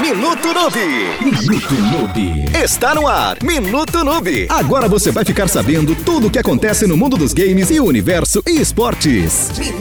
Minuto Noob. Minuto Noob. Está no ar. Minuto Noob. Agora você vai ficar sabendo tudo o que acontece no mundo dos games e universo e esportes. Minuto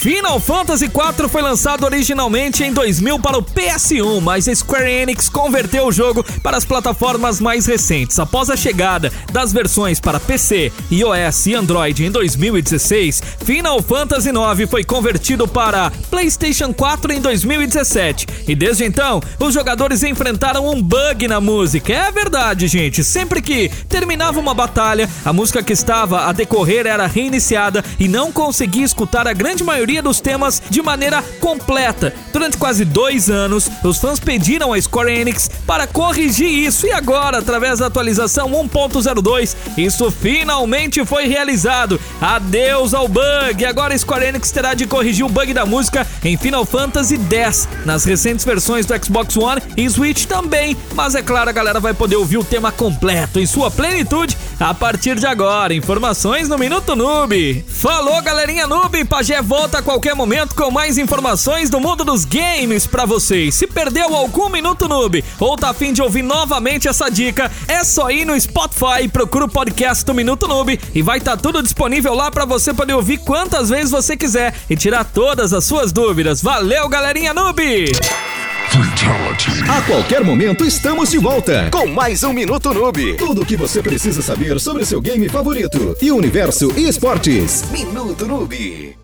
Final Fantasy IV foi lançado originalmente em 2000 para o PS1, mas Square Enix converteu o jogo para as plataformas mais recentes. Após a chegada das versões para PC, iOS e Android em 2016, Final Fantasy IX foi convertido para PlayStation 4 em 2017. E desde então, os jogadores enfrentaram um bug na música. É verdade, gente. Sempre que terminava uma batalha, a música que estava a decorrer era reiniciada e não conseguia escutar a grande maioria dos temas de maneira completa. Durante quase dois anos, os fãs pediram a Square Enix para corrigir isso e agora, através da atualização 1.02, isso finalmente foi realizado. Adeus ao bug! Agora a Square Enix terá de corrigir o bug da música em Final Fantasy X, nas recentes versões do Xbox One e Switch também. Mas é claro, a galera vai poder ouvir o tema completo em sua plenitude a partir de agora. Informações no Minuto Noob. Falou, galerinha Noob! Pajé volta a qualquer momento com mais informações do mundo dos games para vocês. Se perdeu algum Minuto Noob ou tá afim de ouvir novamente essa dica, é só ir no Spotify, procura o podcast do Minuto Noob e vai estar tá tudo disponível lá para você poder ouvir quantas vezes você quiser e tirar todas as suas dúvidas. Valeu, galerinha Noob! A qualquer momento estamos de volta com mais um Minuto Noob. Tudo o que você precisa saber sobre seu game favorito e universo e esportes. Minuto Noob.